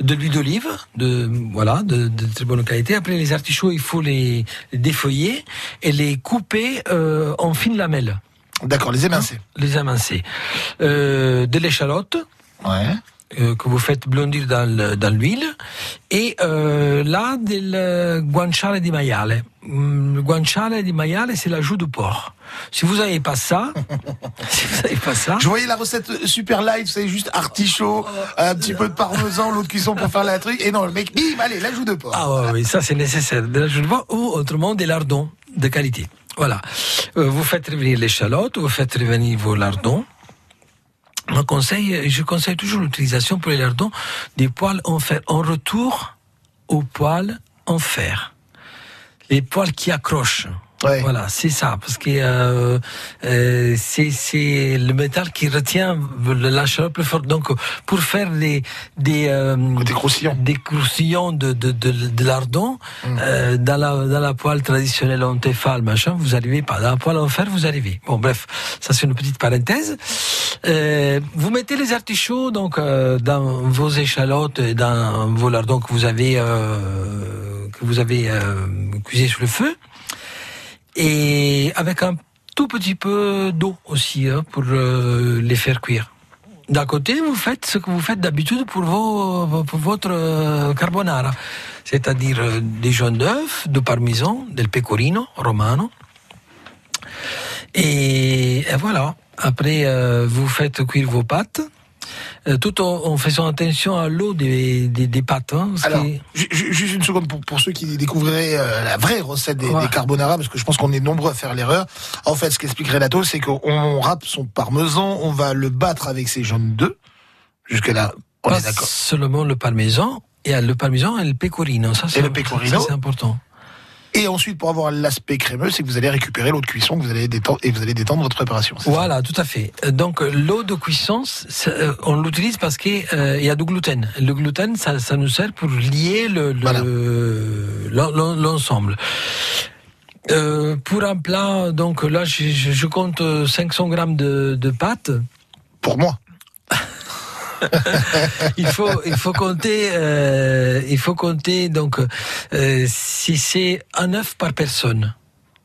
de l'huile d'olive, de voilà, de, de très bonne qualité. Après les artichauts, il faut les défeuiller et les couper euh, en fines lamelles, D'accord, les émincer. les amincer. Euh, de l'échalote Ouais. euh, que vous faites blondir dans le- dans l'huile et euh, là del guanciale di maiale. Le guanciale di maiale, c'est la joue de porc. Si vous n'avez pas ça, si vous n'avez pas ça, Je voyais la recette super light, vous savez, juste artichaut, un petit peu de parmesan, l'autre cuisson pour faire la truc. Et non, le mec, bim, allez, la joue de porc. Ah ouais, oui, ça c'est nécessaire. De la joue de porc ou autrement des lardons de qualité. Voilà. Euh, vous faites revenir l'échalote, vous faites revenir vos lardons. Mon conseil, je conseille toujours l'utilisation pour les lardons des poils en fer. En retour aux poils en fer. Les poils qui accrochent. Ouais. Voilà, c'est ça, parce que euh, euh, c'est c'est le métal qui retient le- la chaleur plus forte. Donc, pour faire des des euh, des croustillants de de de, de lardon Mm. euh, dans la dans la poêle traditionnelle en Tefal, machin, vous arrivez pas. Dans la poêle en fer, vous arrivez. Bon, bref, ça c'est une petite parenthèse. Euh, vous mettez les artichauts donc euh, dans vos échalotes et dans vos lardons que vous avez euh, que vous avez euh, cuisés sur le feu et avec un tout petit peu d'eau aussi hein, pour euh, les faire cuire. D'un côté, vous faites ce que vous faites d'habitude pour, vos, pour votre euh, carbonara, c'est-à-dire euh, des jaunes d'œufs, du parmesan, del pecorino romano. Et, et voilà. Après, euh, vous faites cuire vos pâtes, euh, tout en, en faisant attention à l'eau des, des, des pâtes. hein, Alors, juste une seconde pour, pour ceux qui découvriraient euh, la vraie recette des, Ouais. des carbonara, parce que je pense qu'on est nombreux à faire l'erreur. En fait, ce qu'explique Renato, c'est qu'on on râpe son parmesan, on va le battre avec ses jaunes d'œufs. Jusque là, on pas est d'accord. seulement le parmesan, a le parmesan et le pecorino. Ça, c'est le pecorino. ça, c'est important. Et ensuite, pour avoir l'aspect crémeux, c'est que vous allez récupérer l'eau de cuisson, que vous allez détendre, et vous allez détendre votre préparation. Voilà, tout à fait. Euh, Donc euh, l'eau de cuisson, euh, on l'utilise parce qu'il y a du gluten. Le gluten, ça, ça nous sert pour lier le- Voilà. l'ensemble. Euh, pour un plat, donc là, je, compte euh, 500 grammes de, de pâtes. Pour moi. Il faut, il faut compter, euh, il faut compter donc euh, si c'est un œuf par personne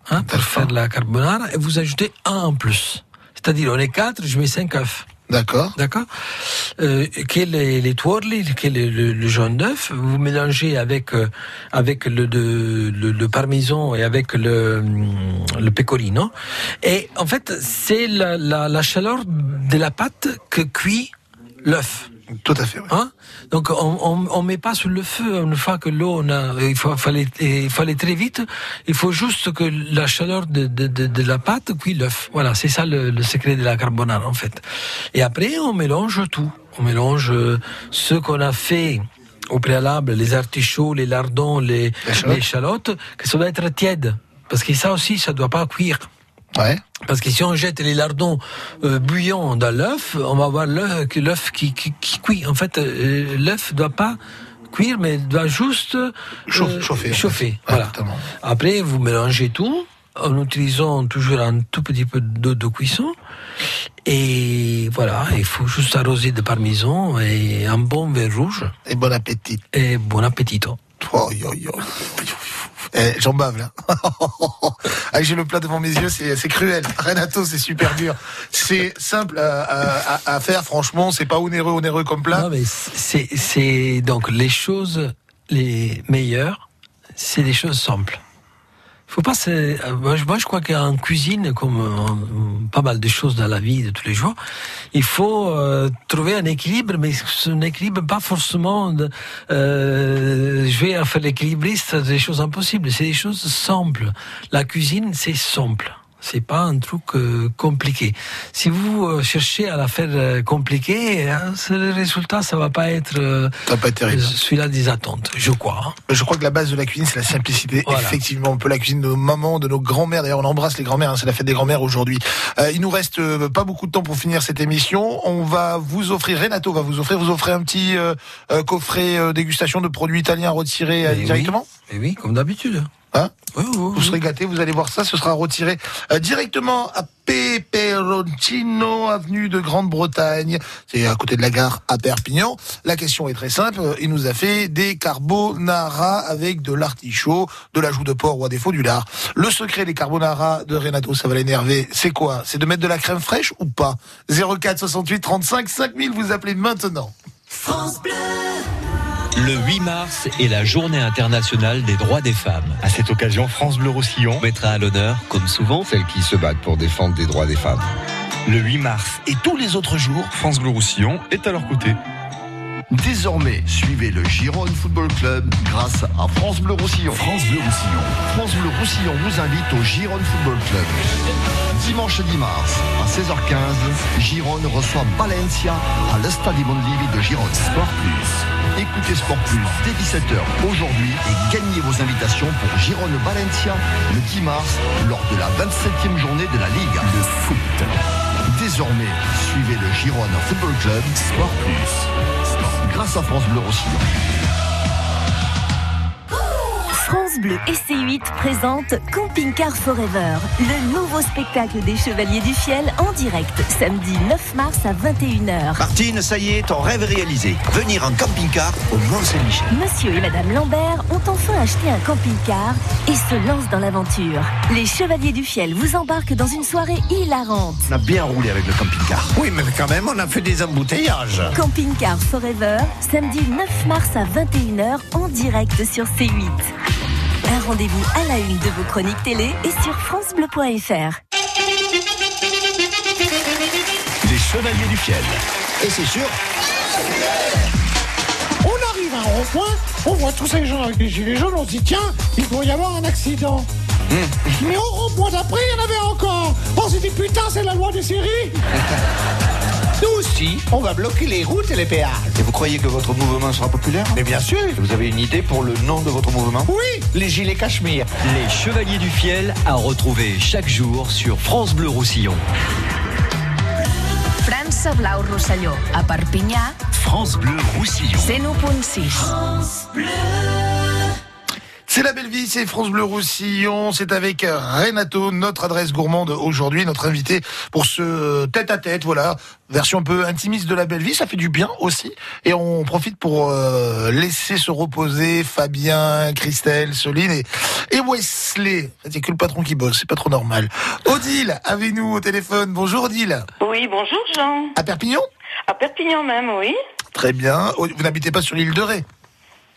hein, pour faire la carbonara, et vous ajoutez un en plus. C'est-à-dire, on est quatre, je mets cinq œufs. D'accord. D'accord euh, Qui est les, les twirly, qui est le, le- le jaune d'œuf, vous mélangez avec euh, avec le, de, le le parmesan et avec le hum, le pecorino. Et en fait, c'est la, la, la chaleur de la pâte que cuit l'œuf. Tout à fait. ouais. Hein? Donc on, on, on met pas sur le feu une fois que l'eau on a, il faut fallait il aller très vite. Il faut juste que la chaleur de, de, de, de la pâte cuit l'œuf. Voilà, c'est ça le, le secret de la carbonara en fait. Et après on mélange tout. On mélange euh, ce qu'on a fait au préalable, les artichauts, les lardons, les les échalotes, que ça doit être tiède. Parce que ça aussi, ça doit pas cuire. Ouais. Parce que si on jette les lardons euh, bouillants dans l'œuf, on va voir l'œuf qui, qui, qui cuit. En fait, euh, l'œuf doit pas cuire, mais doit juste euh, Chauffe- chauffer. chauffer. Voilà. Après, vous mélangez tout en utilisant toujours un tout petit peu d'eau de cuisson. Et voilà, il faut juste arroser de parmesan et un bon verre rouge. Et bon appétit. Et bon appétit. Oh, yo, yo. Eh, J'en bave là. Ah, J'ai le plat devant mes yeux, c'est cruel. Renato, c'est super dur. C'est simple à, à- à- faire, franchement, c'est pas onéreux, onéreux comme plat. C'est donc les choses les meilleures, c'est des choses simples. Faut pas euh, moi, je- crois qu'en cuisine, comme euh, pas mal de choses dans la vie de tous les jours, il faut euh, trouver un équilibre, mais un équilibre pas forcément. De, euh, je vais faire l'équilibriste, des choses impossibles. C'est des choses simples. La cuisine, c'est simple. C'est pas un truc euh, compliqué. Si vous euh, cherchez à la faire euh, compliquée, hein, le résultat, ça va pas être euh, Ça va pas être terrible. celui-là des attentes, je crois. hein. Je crois que la base de la cuisine, c'est la simplicité. Voilà. Effectivement, on peut la cuisine de nos mamans, de nos grands-mères. D'ailleurs, on embrasse les grands-mères. hein, c'est la fête des grands-mères aujourd'hui. Il nous reste pas beaucoup de temps pour finir cette émission. On va vous offrir, Renato va vous offrir, vous offrir un petit coffret dégustation de produits italiens retirés directement. oui, mais oui, comme d'habitude. Hein Oui, oui, Vous serez gâtés, vous allez voir ça, ce sera retiré euh, directement à Peperoncino, avenue de Grande-Bretagne. C'est à côté de la gare à Perpignan. La question est très simple. Il nous a fait des carbonara avec de l'artichaut, de la joue de porc ou à défaut du lard. Le secret des carbonara de Renato, ça va l'énerver. C'est quoi? C'est de mettre de la crème fraîche ou pas? 04 68 35 5000, vous appelez maintenant. Le 8 mars est la journée internationale des droits des femmes. À cette occasion, France Bleu Roussillon, On mettra à l'honneur, comme souvent, celles qui se battent pour défendre les droits des femmes. le 8 mars et tous les autres jours, France Bleu Roussillon est à leur côté. Désormais, suivez le Gironde Football Club grâce à France Bleu Roussillon. France Bleu Roussillon. France Bleu Roussillon vous invite au Gironde Football Club. Dimanche 10 mars à 16h15, Gironde reçoit Valencia à l'Estade Mondlivi de Gironde. Sport Plus. Écoutez Sport Plus dès 17h aujourd'hui et gagnez vos invitations pour Gironde Valencia le 10 mars lors de la 27e journée de la Ligue. Le foot. Désormais, suivez le Gironde Football Club Sport Plus. Grâce à France Bleu Roussillon. France Bleu et C8 présente Camping Car Forever, le nouveau spectacle des Chevaliers du Fiel en direct, samedi 9 mars à 21h. Martine, ça y est, ton rêve est réalisé. Venir en camping-car au Mont-Saint-Michel. Monsieur et Madame Lambert ont enfin acheté un camping-car et se lancent dans l'aventure. Les Chevaliers du Fiel vous embarquent dans une soirée hilarante. On a bien roulé avec le camping-car. Oui, mais quand même, on a fait des embouteillages. Camping Car Forever, samedi 9 mars à 21h en direct sur C8. Rendez-vous à la une de vos chroniques télé et sur francebleu.fr. Les Chevaliers du Fiel. Et c'est sûr, On arrive à un rond-point, on voit tous ces gens avec des gilets jaunes, on se dit tiens, il doit y avoir un accident. Mais au rond-point d'après, il y en avait encore. On s'est dit putain, c'est la loi des séries. Nous aussi, on va bloquer les routes et les péages. et vous croyez que votre mouvement sera populaire Mais bien sûr. Vous avez une idée pour le nom de votre mouvement Oui, les gilets cachemire. Les Chevaliers du Fiel à retrouver chaque jour sur France Bleu Roussillon. França Blau Rosselló, a Perpinyà, France Bleu Roussillon. 101.6. C'est la belle vie, c'est France Bleu Roussillon, c'est avec Renato, notre adresse gourmande aujourd'hui, notre invité pour ce tête-à-tête, voilà, version un peu intimiste de la belle vie, ça fait du bien aussi, et on profite pour euh, laisser se reposer Fabien, Christelle, Soline et, et Wesley. C'est que le patron qui bosse, c'est pas trop normal. Odile, avec nous au téléphone, bonjour Odile. Oui, bonjour Jean. À Perpignan? À Perpignan même, oui. Très bien, vous n'habitez pas sur l'île de Ré?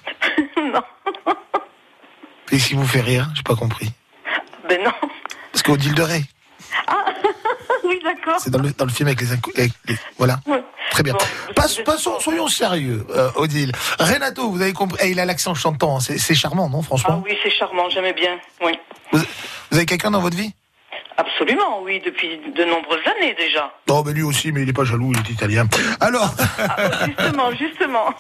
Et si vous fait rire, j'ai pas compris. Ben non. Parce qu'Odile de Ré, Ah, oui, d'accord. c'est dans le, dans le film avec les, avec les- Voilà. Ouais. Très bien. Bon, Passe- passons, soyons sérieux, euh, Odile. Renato, vous avez compris. Eh, il a l'accent chantant, c'est charmant, non, Ah franchement oui, c'est charmant, j'aimais bien. Oui. vous, vous avez quelqu'un dans votre vie? Absolument, oui, depuis de nombreuses années déjà. Non, mais lui aussi, mais il est pas jaloux, il est italien. Alors, Ah, justement, justement.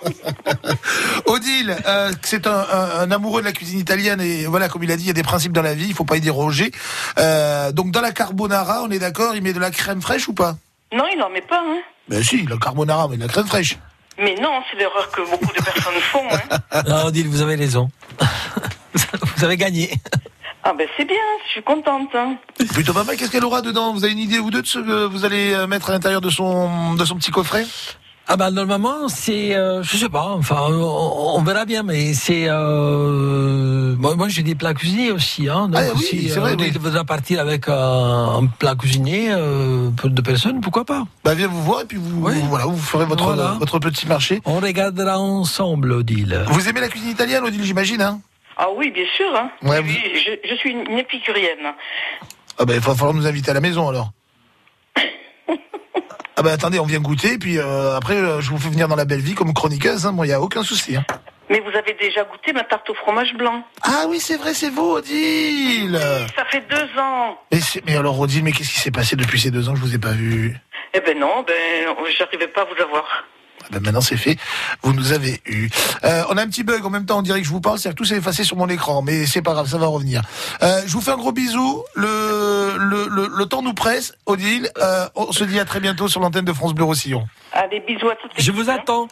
Odile, euh, c'est un, un- un amoureux de la cuisine italienne et voilà, comme il a dit, il y a des principes dans la vie, il faut pas y déroger. Euh, donc, dans la carbonara, on est d'accord, il met de la crème fraîche ou pas? Non, il n'en met pas, hein. Ben si, la carbonara, mais de la crème fraîche. Mais non, c'est l'erreur que beaucoup de personnes font, hein. Non, Odile, vous avez raison. vous avez gagné. Ah ben c'est bien, je suis contente. Hein. Plutôt pas mal, qu'est-ce qu'elle aura dedans? Vous avez une idée ou deux de ce que vous allez euh, mettre à l'intérieur de son, de son petit coffret? Ah bah normalement c'est euh, je sais pas enfin on, on verra bien mais c'est euh, moi, moi j'ai des plats cuisinés aussi hein donc Ah oui, si c'est vrai, euh, oui. il voudra partir avec un, un plat cuisiné euh, pour deux personnes pourquoi pas Bah viens vous voir et puis vous, Oui. voilà, vous ferez votre, Voilà. votre petit marché. on regardera ensemble Odile Vous aimez la cuisine italienne, Odile, j'imagine, hein? Ah oui, bien sûr. Hein. Ouais, je, je suis une, épicurienne. Ah bah il va falloir nous inviter à la maison alors. ah bah attendez, on vient goûter, puis euh, après euh, je vous fais venir dans la belle vie comme chroniqueuse, hein, bon, il n'y a aucun souci. Hein. Mais vous avez déjà goûté ma tarte au fromage blanc. Ah oui, c'est vrai, c'est vous, Odile Ça fait deux ans. mais, mais alors Odile, mais qu'est-ce qui s'est passé depuis ces deux ans je vous ai pas vu? Eh ben non, ben j'arrivais pas à vous avoir. Ben maintenant c'est fait, vous nous avez eu. Euh, on a un petit bug en même temps, on dirait que je vous parle, c'est-à-dire que tout s'est effacé sur mon écran, mais c'est pas grave, ça va revenir. Euh, je vous fais un gros bisou, le, le, le, le temps nous presse, Odile, euh, on se dit à très bientôt sur l'antenne de France Bleu Roussillon. Allez, bisous à toutes je vous attends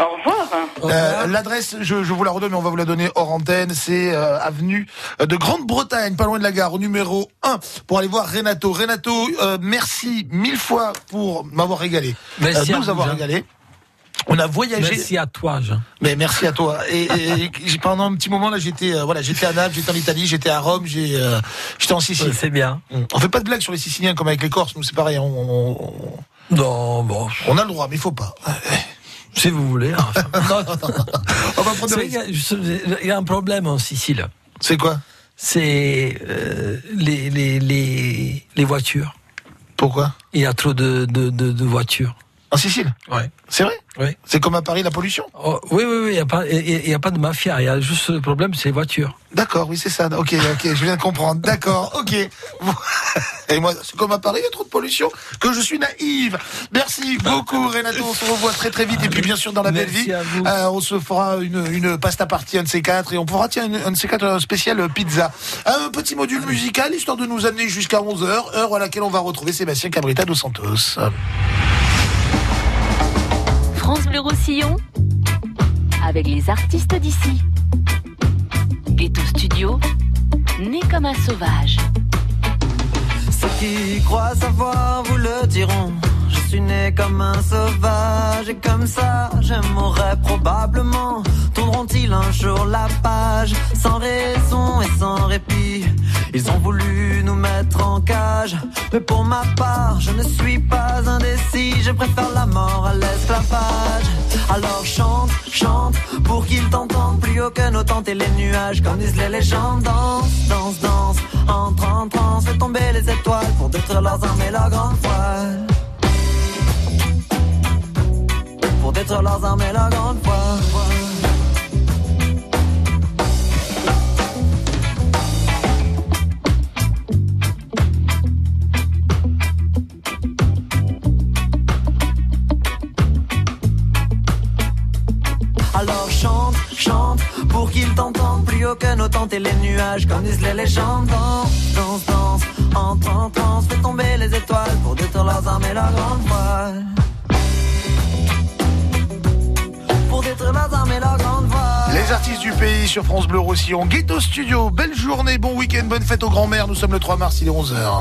Au revoir. Euh, L'adresse, je, je vous la redonne, mais on va vous la donner hors antenne. C'est euh, avenue de Grande-Bretagne, pas loin de la gare, au numéro 1, pour aller voir Renato. Renato, euh, merci mille fois pour m'avoir régalé. Merci Euh, à nous vous, avoir Jean. régalé. On a voyagé. Merci à toi, Jean. Mais merci à toi. Et, et- et j'ai- pendant un petit moment là, j'étais euh, voilà, j'étais à Naples, j'étais en Italie, j'étais à Rome, euh, j'étais en Sicile. Ouais, c'est bien. On fait pas de blagues sur les Siciliens comme avec les Corses, nous c'est pareil. On, on- on- Non, bon. on a le droit, mais il faut pas. Si vous voulez. hein. non, non, non, non. On va prendre y il y a un problème en Sicile. C'est quoi? C'est euh, les, les, les, les voitures. Pourquoi? Il y a trop de, de, de, de voitures. En Sicile? Ouais. C'est vrai? Oui. C'est comme à Paris la pollution? Oh, oui, oui, oui, il n'y a, pas- il y a- il y a pas de mafia. Il y a juste le problème, c'est les voitures. D'accord, oui c'est ça. Ok, ok, je viens de comprendre. D'accord, ok. Et moi, c'est comme à Paris, il y a trop de pollution, que je suis naïve. Merci beaucoup Renato, on se revoit très très vite. Et puis bien sûr dans la belle vie, à vous. euh, on se fera une, une pasta partie, un de ces quatre, et on pourra tiens un de ces quatre un spécial euh, pizza. Un petit module musical, histoire de nous amener jusqu'à 11h, heure à laquelle on va retrouver Sébastien Cabrita dos Santos. France Roussillon avec les artistes d'ici. Ghetto Studio, né comme un sauvage. Ceux qui croient savoir vous le diront. Suis né comme un sauvage et comme ça mourrai probablement. Tourneront-ils un jour la page? Sans raison et sans répit Ils ont voulu nous mettre en cage, mais pour ma part je ne suis pas indécis. Je préfère la mort à l'esclavage. Alors chante, chante pour qu'ils t'entendent plus haut que nos tentes et les nuages, comme disent les légendes. Danse, danse, danse, entre en transe, fais tomber les étoiles pour détruire leurs armes et leurs grandes voiles. Pour détruire leurs armes et leurs grandes voiles. Alors chante, chante pour qu'ils t'entendent plus haut que nos tentes et les nuages, comme disent les légendes. Danse, danse, danse, fais tomber les étoiles pour détruire leurs armes et leurs grandes voiles. Les artistes du pays sur France Bleu Roussillon, Ghetto Studio, belle journée, bon week-end, bonne fête aux grands-mères, nous sommes le 3 mars, il est 11h.